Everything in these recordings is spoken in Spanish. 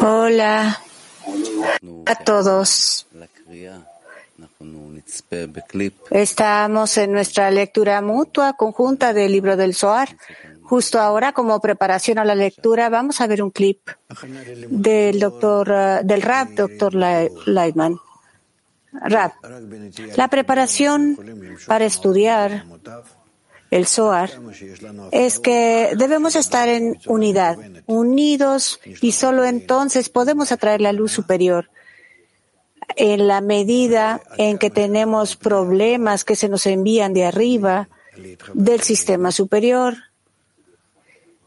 Hola a todos. Estamos en nuestra lectura mutua conjunta del libro del Zohar. Justo ahora, como preparación a la lectura, vamos a ver un clip del doctor, eh, del rap, doctor Leitman. Rap. La preparación para estudiar el Zohar es que debemos estar en unidad, unidos, y solo entonces podemos atraer la luz superior. En la medida en que tenemos problemas que se nos envían de arriba, del sistema superior,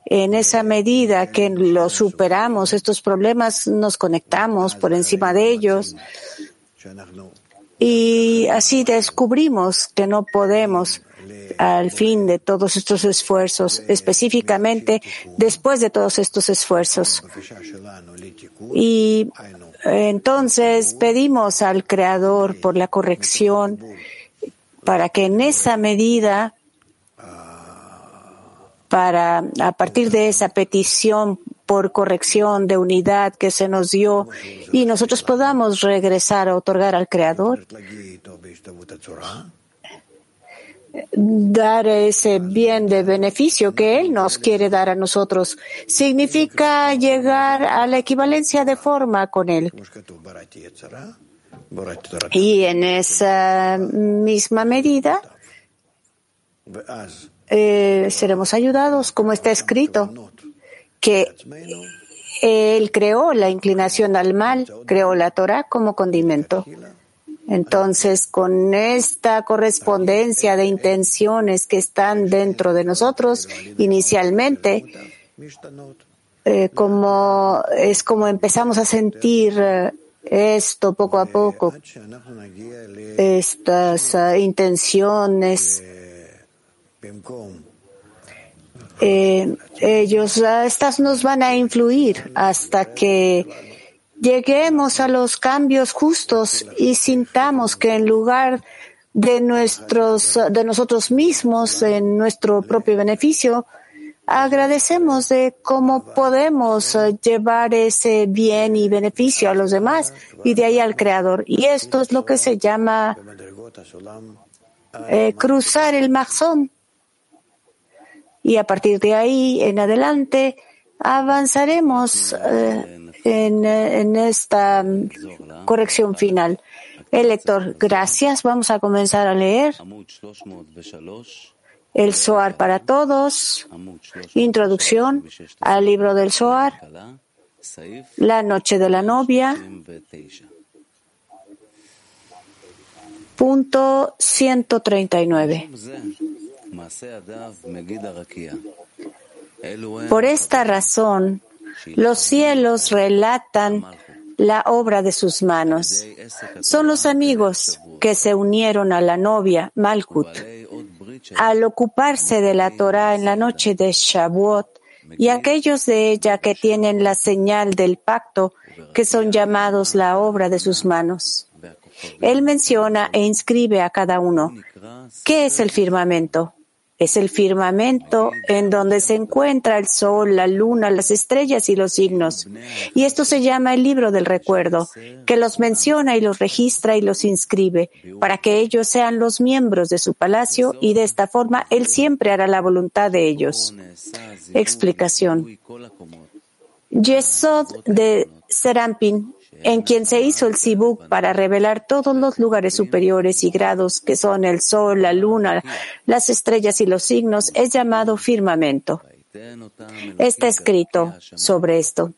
en esa medida que lo superamos, estos problemas nos conectamos por encima de ellos y así descubrimos que no podemos al fin de todos estos esfuerzos, específicamente después de todos estos esfuerzos. Y entonces pedimos al Creador por la corrección para que en esa medida para, a partir de esa petición por corrección de unidad que se nos dio y nosotros podamos regresar a otorgar al Creador, dar ese bien de beneficio que Él nos quiere dar a nosotros. Significa llegar a la equivalencia de forma con Él. Y en esa misma medida, eh, seremos ayudados, como está escrito, que Él creó la inclinación al mal, creó la Torah como condimento. Entonces, con esta correspondencia de intenciones que están dentro de nosotros, inicialmente, eh, como es como empezamos a sentir eh, esto poco a poco, estas intenciones eh, ellos, estas nos van a influir hasta que lleguemos a los cambios justos y sintamos que en lugar de nuestros, de nosotros mismos, en nuestro propio beneficio, agradecemos de cómo podemos llevar ese bien y beneficio a los demás y de ahí al Creador. Y esto es lo que se llama eh, cruzar el mazón y a partir de ahí en adelante avanzaremos eh, en, esta corrección final. El lector, gracias. Vamos a comenzar a leer el Soar para todos, introducción al libro del Soar, la noche de la novia, punto 139. Por esta razón, los cielos relatan la obra de sus manos. Son los amigos que se unieron a la novia Malkut al ocuparse de la Torah en la noche de Shavuot y aquellos de ella que tienen la señal del pacto que son llamados la obra de sus manos. Él menciona e inscribe a cada uno. ¿Qué es el firmamento? Es el firmamento en donde se encuentra el sol, la luna, las estrellas y los signos. Y esto se llama el libro del recuerdo, que los menciona y los registra y los inscribe, para que ellos sean los miembros de su palacio y de esta forma él siempre hará la voluntad de ellos. Explicación. Yesod de Serampin en quien se hizo el Sibuk para revelar todos los lugares superiores y grados que son el sol, la luna, las estrellas y los signos, es llamado firmamento. Está escrito sobre esto.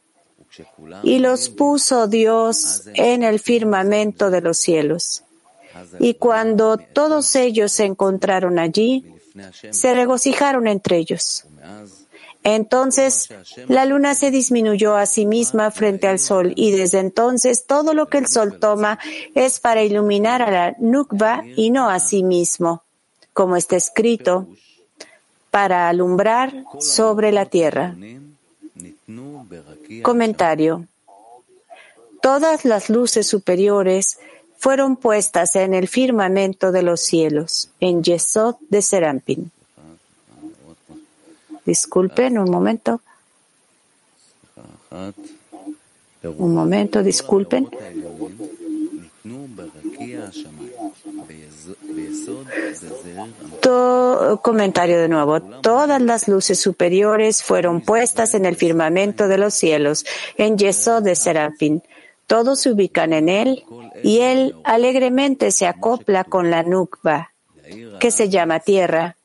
Y los puso Dios en el firmamento de los cielos. Y cuando todos ellos se encontraron allí, se regocijaron entre ellos. Entonces la luna se disminuyó a sí misma frente al sol y desde entonces todo lo que el sol toma es para iluminar a la Nukba y no a sí mismo, como está escrito, para alumbrar sobre la tierra. Comentario. Todas las luces superiores fueron puestas en el firmamento de los cielos, en Yesod de Serampin. Disculpen un momento. Un momento, disculpen. comentario de nuevo. Todas las luces superiores fueron puestas en el firmamento de los cielos, en Yesod de Serapín. Todos se ubican en él y él alegremente se acopla con la Nukba, que se llama tierra.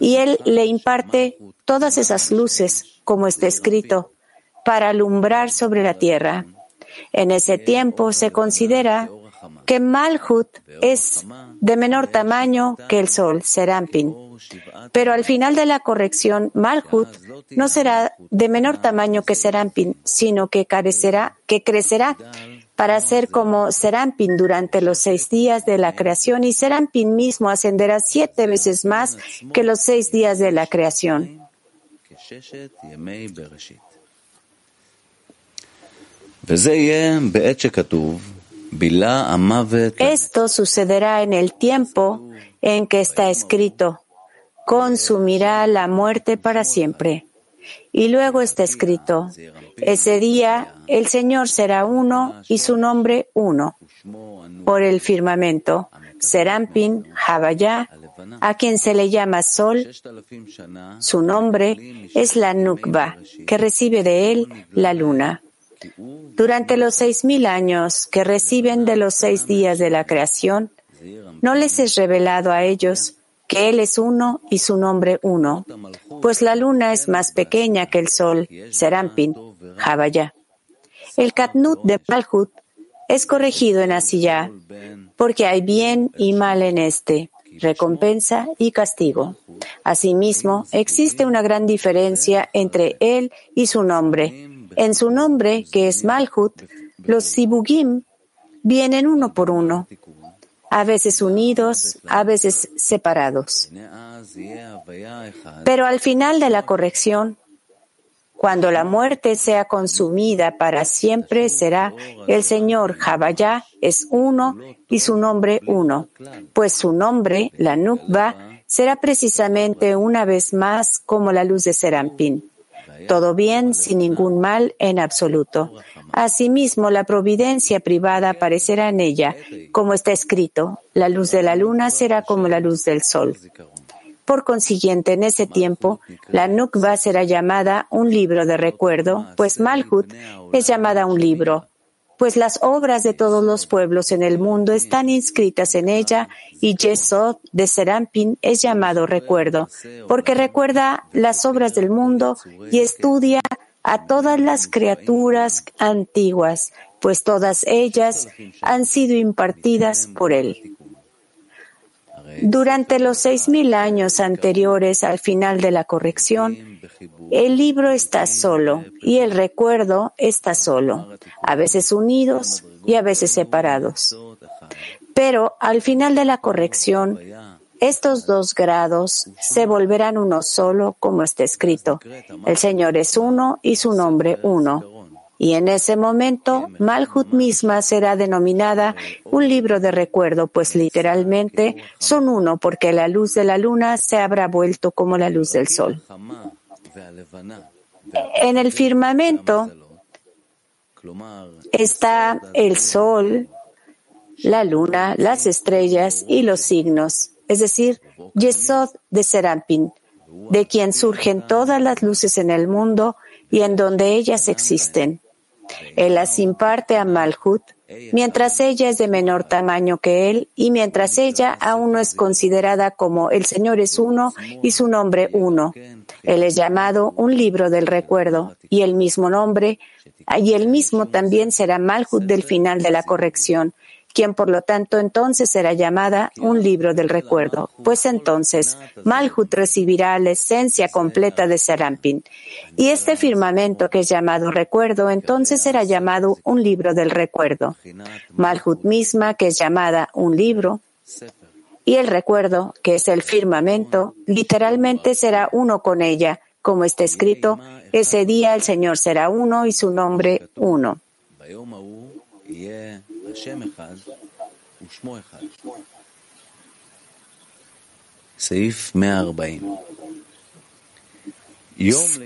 Y él le imparte todas esas luces, como está escrito, para alumbrar sobre la tierra. En ese tiempo se considera que Malhut es de menor tamaño que el sol, Serampin. Pero al final de la corrección, Malhut no será de menor tamaño que Serampin, sino que, carecerá, que crecerá para ser como Serampin durante los seis días de la creación y Serampin mismo ascenderá siete veces más que los seis días de la creación. Esto sucederá en el tiempo en que está escrito, consumirá la muerte para siempre. Y luego está escrito, ese día el Señor será uno y su nombre uno. Por el firmamento, Serampin, Havaya, a quien se le llama Sol, su nombre es la Nukba, que recibe de él la luna. Durante los seis mil años que reciben de los seis días de la creación, no les es revelado a ellos que Él es uno y su nombre uno, pues la luna es más pequeña que el sol, Serampin, Javaya. El Katnut de Malhut es corregido en Asiyah, porque hay bien y mal en este, recompensa y castigo. Asimismo, existe una gran diferencia entre él y su nombre, en su nombre, que es Malhut, los Sibugim vienen uno por uno, a veces unidos, a veces separados. Pero al final de la corrección, cuando la muerte sea consumida para siempre, será el Señor Javayá es uno y su nombre uno, pues su nombre, la Nukba, será precisamente una vez más como la luz de Serampín todo bien sin ningún mal en absoluto. Asimismo, la providencia privada aparecerá en ella, como está escrito, la luz de la luna será como la luz del sol. Por consiguiente, en ese tiempo, la Nukba será llamada un libro de recuerdo, pues Malhut es llamada un libro, pues las obras de todos los pueblos en el mundo están inscritas en ella y Yesod de Serampin es llamado recuerdo, porque recuerda las obras del mundo y estudia a todas las criaturas antiguas, pues todas ellas han sido impartidas por él. Durante los seis mil años anteriores al final de la corrección, el libro está solo y el recuerdo está solo, a veces unidos y a veces separados. Pero al final de la corrección, estos dos grados se volverán uno solo, como está escrito. El Señor es uno y su nombre uno. Y en ese momento, Malhut misma será denominada un libro de recuerdo, pues literalmente son uno, porque la luz de la luna se habrá vuelto como la luz del sol. En el firmamento está el sol, la luna, las estrellas y los signos, es decir, Yesod de Serampin, de quien surgen todas las luces en el mundo y en donde ellas existen. Él las imparte a Malhut, mientras ella es de menor tamaño que él y mientras ella aún no es considerada como el Señor es uno y su nombre uno. Él es llamado un libro del recuerdo y el mismo nombre y el mismo también será Malhut del final de la corrección, quien por lo tanto entonces será llamada un libro del recuerdo, pues entonces Malhut recibirá la esencia completa de Serampin. Y este firmamento que es llamado recuerdo, entonces será llamado un libro del recuerdo. Malhut misma, que es llamada un libro, y el recuerdo, que es el firmamento, literalmente será uno con ella, como está escrito, ese día el Señor será uno y su nombre uno.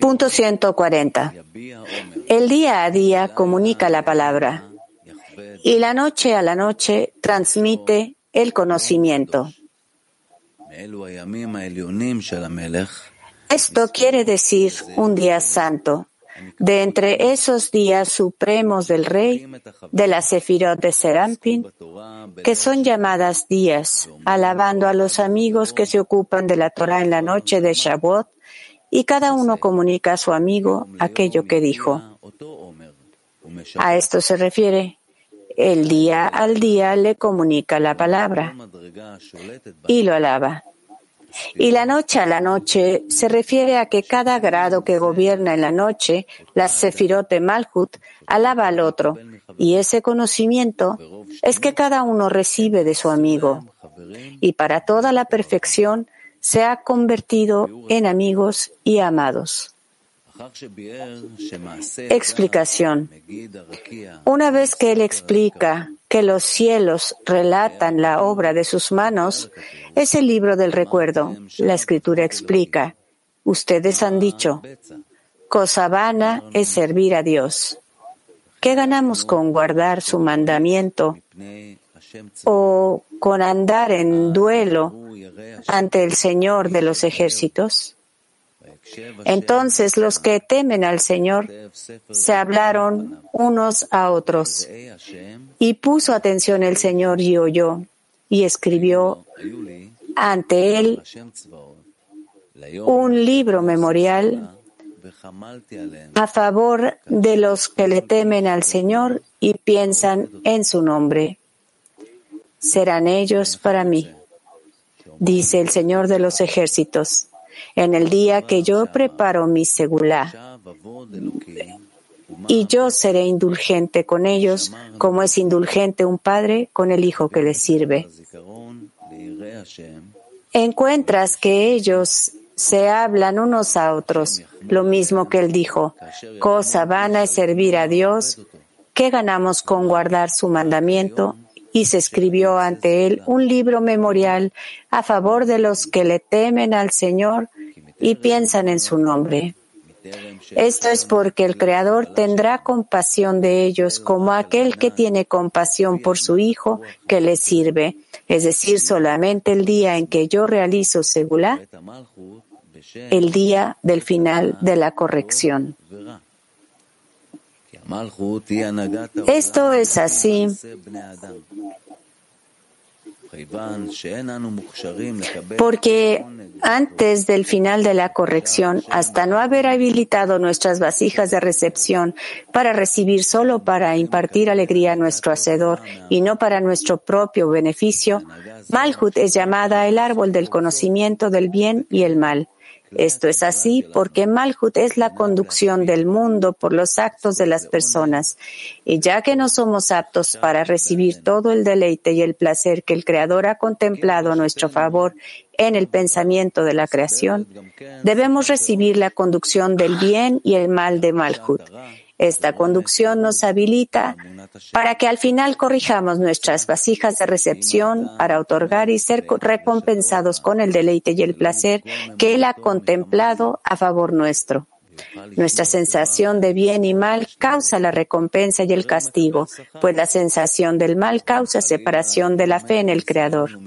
Punto 140. El día a día comunica la palabra y la noche a la noche transmite el conocimiento. Esto quiere decir un día santo, de entre esos días supremos del rey, de la Sefirot de Serampin, que son llamadas días, alabando a los amigos que se ocupan de la Torah en la noche de Shavuot, y cada uno comunica a su amigo aquello que dijo. A esto se refiere. El día al día le comunica la palabra y lo alaba. Y la noche a la noche se refiere a que cada grado que gobierna en la noche, la Sefirot de Malhut, alaba al otro. Y ese conocimiento es que cada uno recibe de su amigo. Y para toda la perfección se ha convertido en amigos y amados. Explicación. Una vez que él explica que los cielos relatan la obra de sus manos, es el libro del recuerdo. La escritura explica, ustedes han dicho, cosa vana es servir a Dios. ¿Qué ganamos con guardar su mandamiento o con andar en duelo ante el Señor de los ejércitos? Entonces los que temen al Señor se hablaron unos a otros. Y puso atención el Señor y oyó y escribió ante él un libro memorial a favor de los que le temen al Señor y piensan en su nombre. Serán ellos para mí, dice el Señor de los ejércitos en el día que yo preparo mi segulá. Y yo seré indulgente con ellos como es indulgente un padre con el hijo que le sirve. Encuentras que ellos se hablan unos a otros, lo mismo que él dijo, cosa vana es servir a Dios, ¿qué ganamos con guardar su mandamiento? Y se escribió ante él un libro memorial a favor de los que le temen al Señor y piensan en su nombre. Esto es porque el Creador tendrá compasión de ellos como aquel que tiene compasión por su Hijo que le sirve, es decir, solamente el día en que yo realizo segula, el día del final de la corrección. Esto es así porque antes del final de la corrección, hasta no haber habilitado nuestras vasijas de recepción para recibir solo para impartir alegría a nuestro Hacedor y no para nuestro propio beneficio, Malhut es llamada el árbol del conocimiento del bien y el mal. Esto es así porque Malhut es la conducción del mundo por los actos de las personas. Y ya que no somos aptos para recibir todo el deleite y el placer que el Creador ha contemplado a nuestro favor en el pensamiento de la creación, debemos recibir la conducción del bien y el mal de Malhut. Esta conducción nos habilita para que al final corrijamos nuestras vasijas de recepción para otorgar y ser recompensados con el deleite y el placer que Él ha contemplado a favor nuestro. Nuestra sensación de bien y mal causa la recompensa y el castigo, pues la sensación del mal causa separación de la fe en el Creador.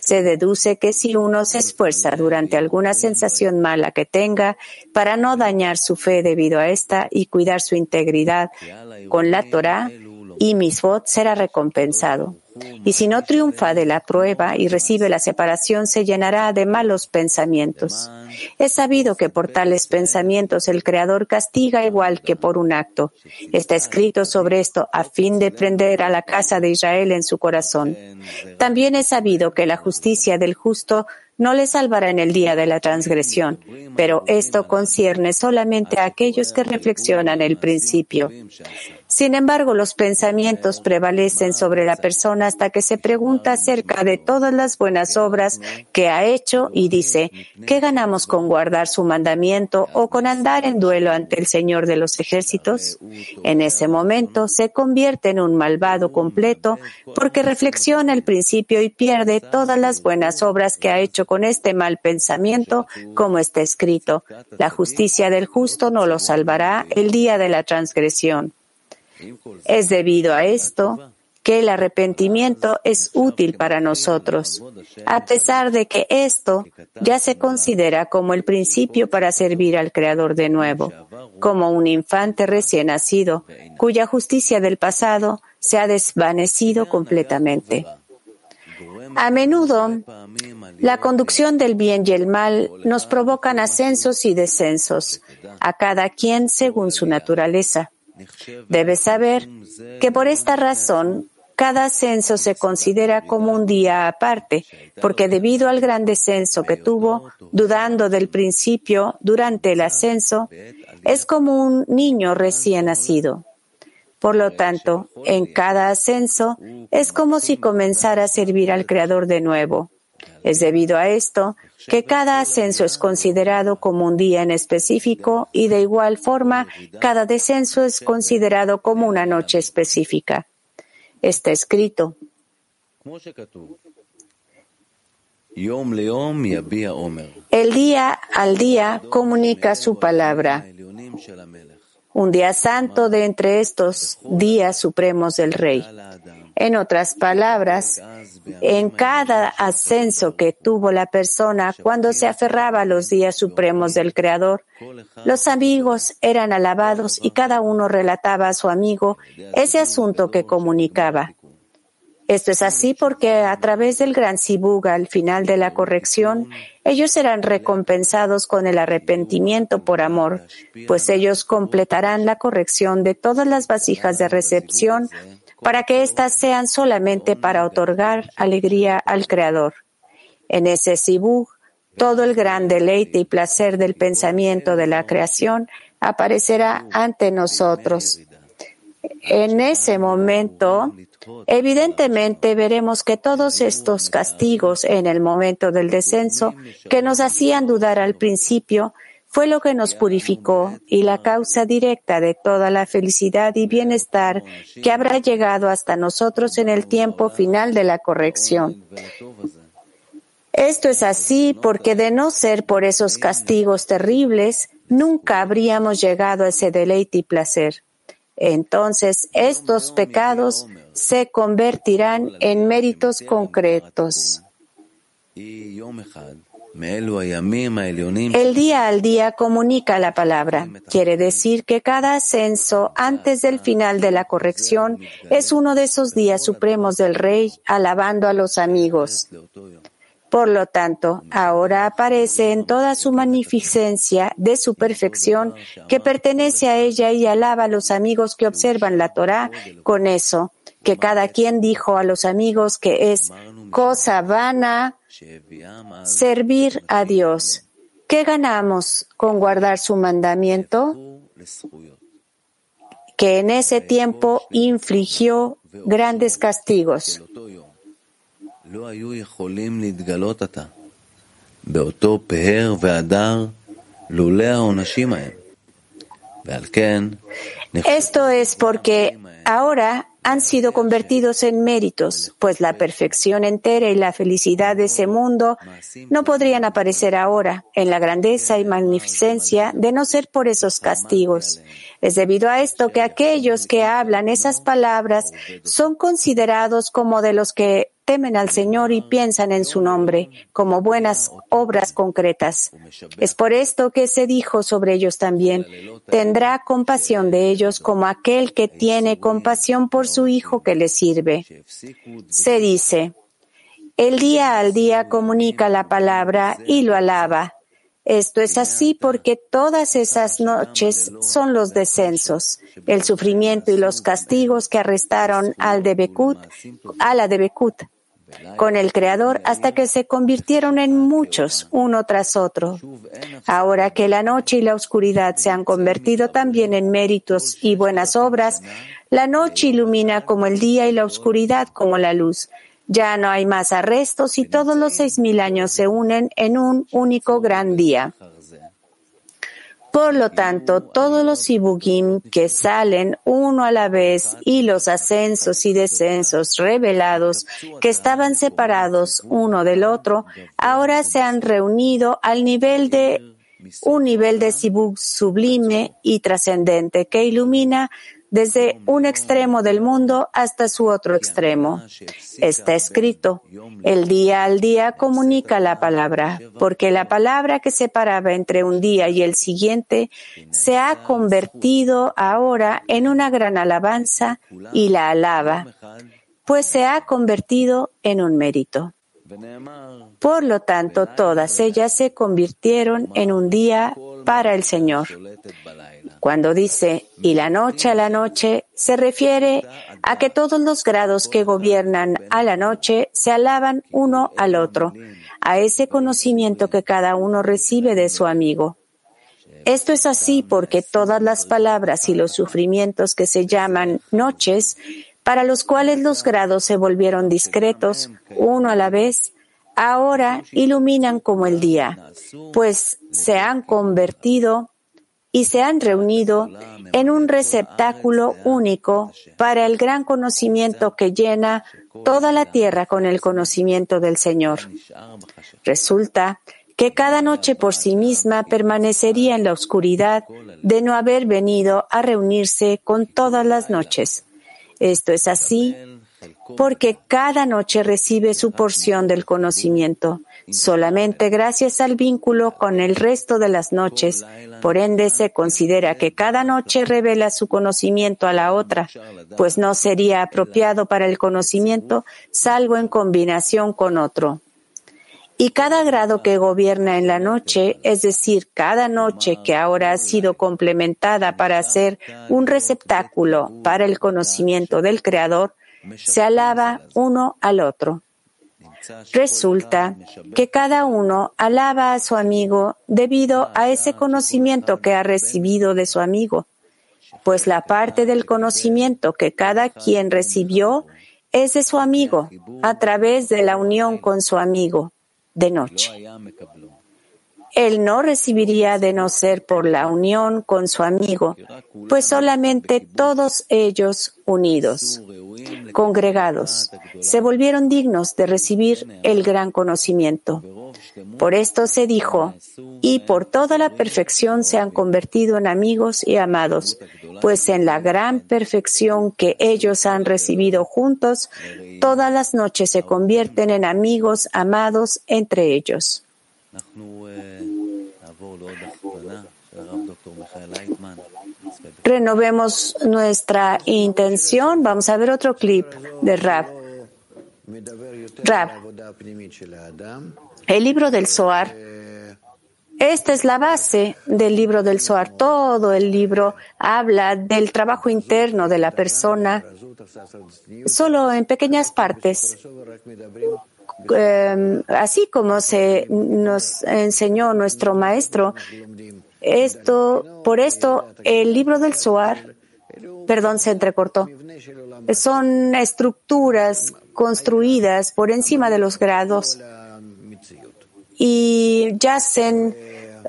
Se deduce que si uno se esfuerza durante alguna sensación mala que tenga para no dañar su fe debido a esta y cuidar su integridad con la Torah, y misbot será recompensado. Y si no triunfa de la prueba y recibe la separación, se llenará de malos pensamientos. Es sabido que por tales pensamientos el Creador castiga igual que por un acto. Está escrito sobre esto a fin de prender a la casa de Israel en su corazón. También es sabido que la justicia del justo no le salvará en el día de la transgresión, pero esto concierne solamente a aquellos que reflexionan el principio. Sin embargo, los pensamientos prevalecen sobre la persona hasta que se pregunta acerca de todas las buenas obras que ha hecho y dice, ¿qué ganamos con guardar su mandamiento o con andar en duelo ante el Señor de los ejércitos? En ese momento se convierte en un malvado completo porque reflexiona el principio y pierde todas las buenas obras que ha hecho con este mal pensamiento, como está escrito. La justicia del justo no lo salvará el día de la transgresión. Es debido a esto que el arrepentimiento es útil para nosotros, a pesar de que esto ya se considera como el principio para servir al Creador de nuevo, como un infante recién nacido, cuya justicia del pasado se ha desvanecido completamente. A menudo, la conducción del bien y el mal nos provocan ascensos y descensos, a cada quien según su naturaleza. Debes saber que por esta razón cada ascenso se considera como un día aparte, porque debido al gran descenso que tuvo, dudando del principio durante el ascenso, es como un niño recién nacido. Por lo tanto, en cada ascenso es como si comenzara a servir al Creador de nuevo. Es debido a esto que cada ascenso es considerado como un día en específico y de igual forma cada descenso es considerado como una noche específica. Está escrito. El día al día comunica su palabra. Un día santo de entre estos días supremos del Rey. En otras palabras, en cada ascenso que tuvo la persona cuando se aferraba a los días supremos del Creador, los amigos eran alabados y cada uno relataba a su amigo ese asunto que comunicaba. Esto es así porque a través del gran Sibuga al final de la corrección, ellos serán recompensados con el arrepentimiento por amor, pues ellos completarán la corrección de todas las vasijas de recepción para que éstas sean solamente para otorgar alegría al Creador. En ese Sibug, todo el gran deleite y placer del pensamiento de la creación aparecerá ante nosotros. En ese momento, evidentemente veremos que todos estos castigos en el momento del descenso que nos hacían dudar al principio fue lo que nos purificó y la causa directa de toda la felicidad y bienestar que habrá llegado hasta nosotros en el tiempo final de la corrección. Esto es así porque de no ser por esos castigos terribles, nunca habríamos llegado a ese deleite y placer. Entonces estos pecados se convertirán en méritos concretos. El día al día comunica la palabra. Quiere decir que cada ascenso antes del final de la corrección es uno de esos días supremos del Rey alabando a los amigos. Por lo tanto, ahora aparece en toda su magnificencia de su perfección que pertenece a ella y alaba a los amigos que observan la Torah con eso, que cada quien dijo a los amigos que es cosa vana servir a Dios. ¿Qué ganamos con guardar su mandamiento? Que en ese tiempo infligió grandes castigos. Esto es porque ahora han sido convertidos en méritos, pues la perfección entera y la felicidad de ese mundo no podrían aparecer ahora en la grandeza y magnificencia de no ser por esos castigos. Es debido a esto que aquellos que hablan esas palabras son considerados como de los que temen al Señor y piensan en su nombre como buenas obras concretas. Es por esto que se dijo sobre ellos también, tendrá compasión de ellos como aquel que tiene compasión por su hijo que le sirve. Se dice, el día al día comunica la palabra y lo alaba. Esto es así porque todas esas noches son los descensos, el sufrimiento y los castigos que arrestaron al de a la de Bekut, con el Creador hasta que se convirtieron en muchos, uno tras otro. Ahora que la noche y la oscuridad se han convertido también en méritos y buenas obras, la noche ilumina como el día y la oscuridad como la luz. Ya no hay más arrestos y todos los seis mil años se unen en un único gran día. Por lo tanto, todos los Sibugim que salen uno a la vez y los ascensos y descensos revelados que estaban separados uno del otro, ahora se han reunido al nivel de un nivel de Sibug sublime y trascendente que ilumina desde un extremo del mundo hasta su otro extremo. Está escrito, el día al día comunica la palabra, porque la palabra que separaba entre un día y el siguiente se ha convertido ahora en una gran alabanza y la alaba, pues se ha convertido en un mérito. Por lo tanto, todas ellas se convirtieron en un día para el Señor. Cuando dice y la noche a la noche, se refiere a que todos los grados que gobiernan a la noche se alaban uno al otro, a ese conocimiento que cada uno recibe de su amigo. Esto es así porque todas las palabras y los sufrimientos que se llaman noches, para los cuales los grados se volvieron discretos, uno a la vez, ahora iluminan como el día, pues se han convertido y se han reunido en un receptáculo único para el gran conocimiento que llena toda la tierra con el conocimiento del Señor. Resulta que cada noche por sí misma permanecería en la oscuridad de no haber venido a reunirse con todas las noches. Esto es así porque cada noche recibe su porción del conocimiento, solamente gracias al vínculo con el resto de las noches. Por ende, se considera que cada noche revela su conocimiento a la otra, pues no sería apropiado para el conocimiento salvo en combinación con otro. Y cada grado que gobierna en la noche, es decir, cada noche que ahora ha sido complementada para ser un receptáculo para el conocimiento del Creador, se alaba uno al otro. Resulta que cada uno alaba a su amigo debido a ese conocimiento que ha recibido de su amigo, pues la parte del conocimiento que cada quien recibió es de su amigo a través de la unión con su amigo de noche él no recibiría de no ser por la unión con su amigo, pues solamente todos ellos unidos, congregados, se volvieron dignos de recibir el gran conocimiento. Por esto se dijo, y por toda la perfección se han convertido en amigos y amados, pues en la gran perfección que ellos han recibido juntos, todas las noches se convierten en amigos amados entre ellos. Renovemos nuestra intención. Vamos a ver otro clip de Rab. Rab. El libro del Zohar. Esta es la base del libro del Zohar. Todo el libro habla del trabajo interno de la persona, solo en pequeñas partes. Em, así como se nos enseñó nuestro maestro, esto, por esto, el libro del Zohar, perdón, se entrecortó, son estructuras construidas por encima de los grados y yacen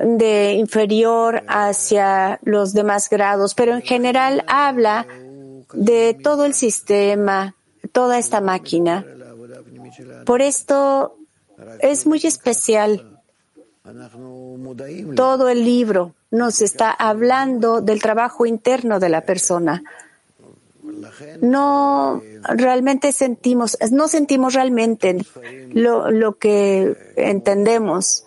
de inferior hacia los demás grados, pero en general habla de todo el sistema, toda esta máquina. Por esto es muy especial. Todo el libro nos está hablando del trabajo interno de la persona. No realmente sentimos, no sentimos realmente lo, lo que entendemos.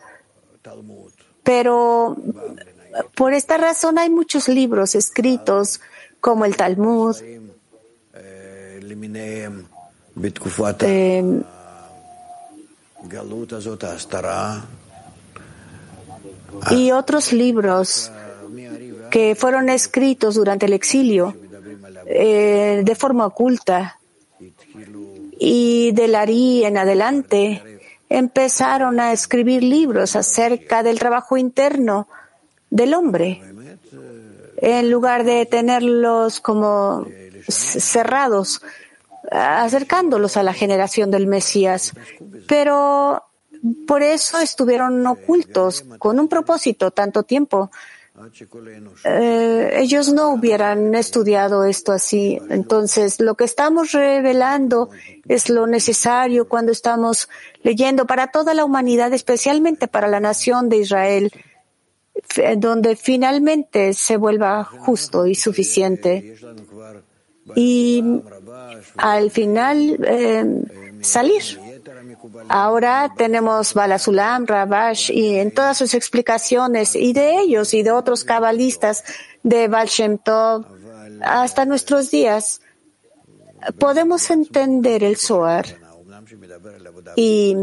Pero por esta razón hay muchos libros escritos como el Talmud, eh, y otros libros que fueron escritos durante el exilio eh, de forma oculta y del Ari en adelante empezaron a escribir libros acerca del trabajo interno del hombre, en lugar de tenerlos como cerrados, acercándolos a la generación del Mesías. Pero por eso estuvieron ocultos, con un propósito tanto tiempo. Eh, ellos no hubieran estudiado esto así. Entonces, lo que estamos revelando es lo necesario cuando estamos leyendo para toda la humanidad, especialmente para la nación de Israel, donde finalmente se vuelva justo y suficiente. Y al final eh, salir. Ahora tenemos Balasulam, Rabash y en todas sus explicaciones y de ellos y de otros cabalistas de Baal Shem Tov hasta nuestros días podemos entender el Zohar y,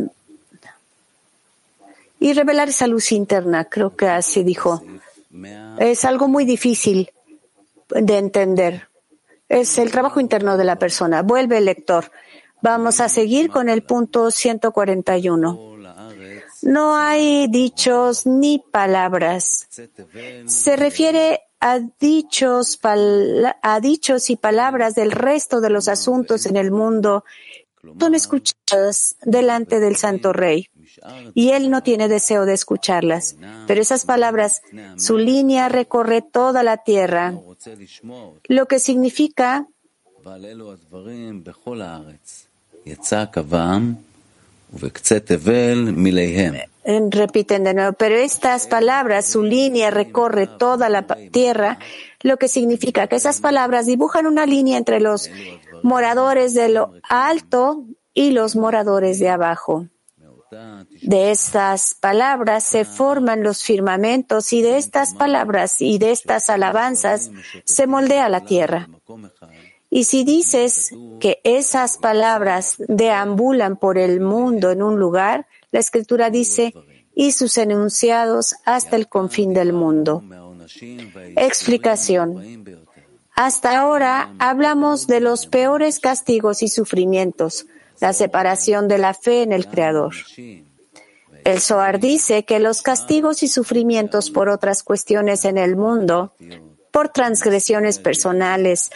y revelar esa luz interna, creo que así dijo. Es algo muy difícil de entender. Es el trabajo interno de la persona. Vuelve el lector. Vamos a seguir con el punto 141. No hay dichos ni palabras. Se refiere a dichos, a dichos y palabras del resto de los asuntos en el mundo son escuchadas delante del Santo Rey. Y él no tiene deseo de escucharlas. Pero esas palabras, su línea recorre toda la tierra, lo que significa Repiten de nuevo, pero estas palabras, su línea recorre toda la tierra, lo que significa que esas palabras dibujan una línea entre los moradores de lo alto y los moradores de abajo. De estas palabras se forman los firmamentos y de estas palabras y de estas alabanzas se moldea la tierra. Y si dices que esas palabras deambulan por el mundo en un lugar, la escritura dice, y sus enunciados hasta el confín del mundo. Explicación. Hasta ahora hablamos de los peores castigos y sufrimientos, la separación de la fe en el Creador. El Zohar dice que los castigos y sufrimientos por otras cuestiones en el mundo por transgresiones personales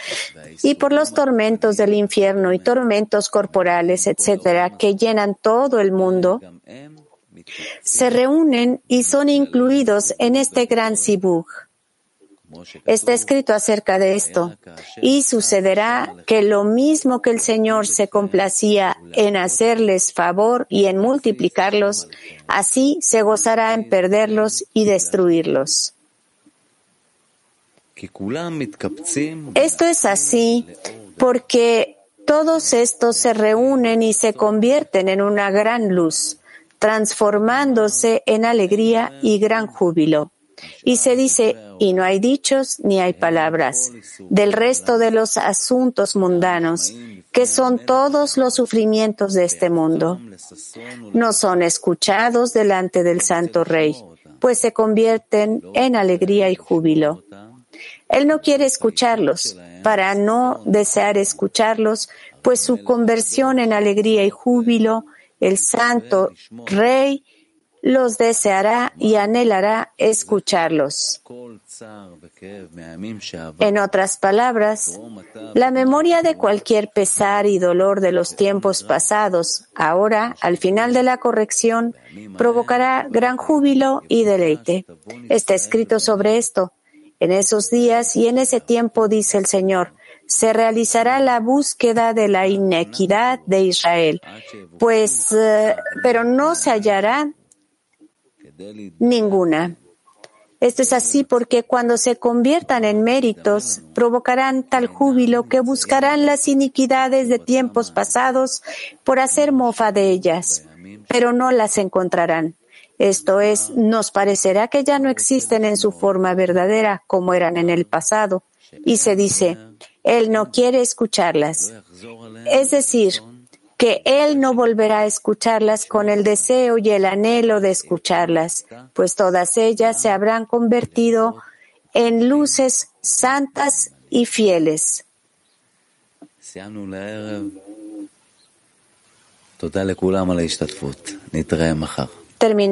y por los tormentos del infierno y tormentos corporales, etcétera, que llenan todo el mundo, se reúnen y son incluidos en este gran sibug. Está escrito acerca de esto. Y sucederá que lo mismo que el Señor se complacía en hacerles favor y en multiplicarlos, así se gozará en perderlos y destruirlos. Esto es así porque todos estos se reúnen y se convierten en una gran luz, transformándose en alegría y gran júbilo. Y se dice, y no hay dichos ni hay palabras, del resto de los asuntos mundanos, que son todos los sufrimientos de este mundo. No son escuchados delante del Santo Rey, pues se convierten en alegría y júbilo. Él no quiere escucharlos para no desear escucharlos, pues su conversión en alegría y júbilo, el santo rey, los deseará y anhelará escucharlos. En otras palabras, la memoria de cualquier pesar y dolor de los tiempos pasados, ahora, al final de la corrección, provocará gran júbilo y deleite. Está escrito sobre esto. En esos días y en ese tiempo, dice el Señor, se realizará la búsqueda de la inequidad de Israel, pues, eh, pero no se hallará ninguna. Esto es así porque cuando se conviertan en méritos, provocarán tal júbilo que buscarán las iniquidades de tiempos pasados por hacer mofa de ellas, pero no las encontrarán. Esto es, nos parecerá que ya no existen en su forma verdadera como eran en el pasado. Y se dice, Él no quiere escucharlas. Es decir, que Él no volverá a escucharlas con el deseo y el anhelo de escucharlas, pues todas ellas se habrán convertido en luces santas y fieles. Terminamos.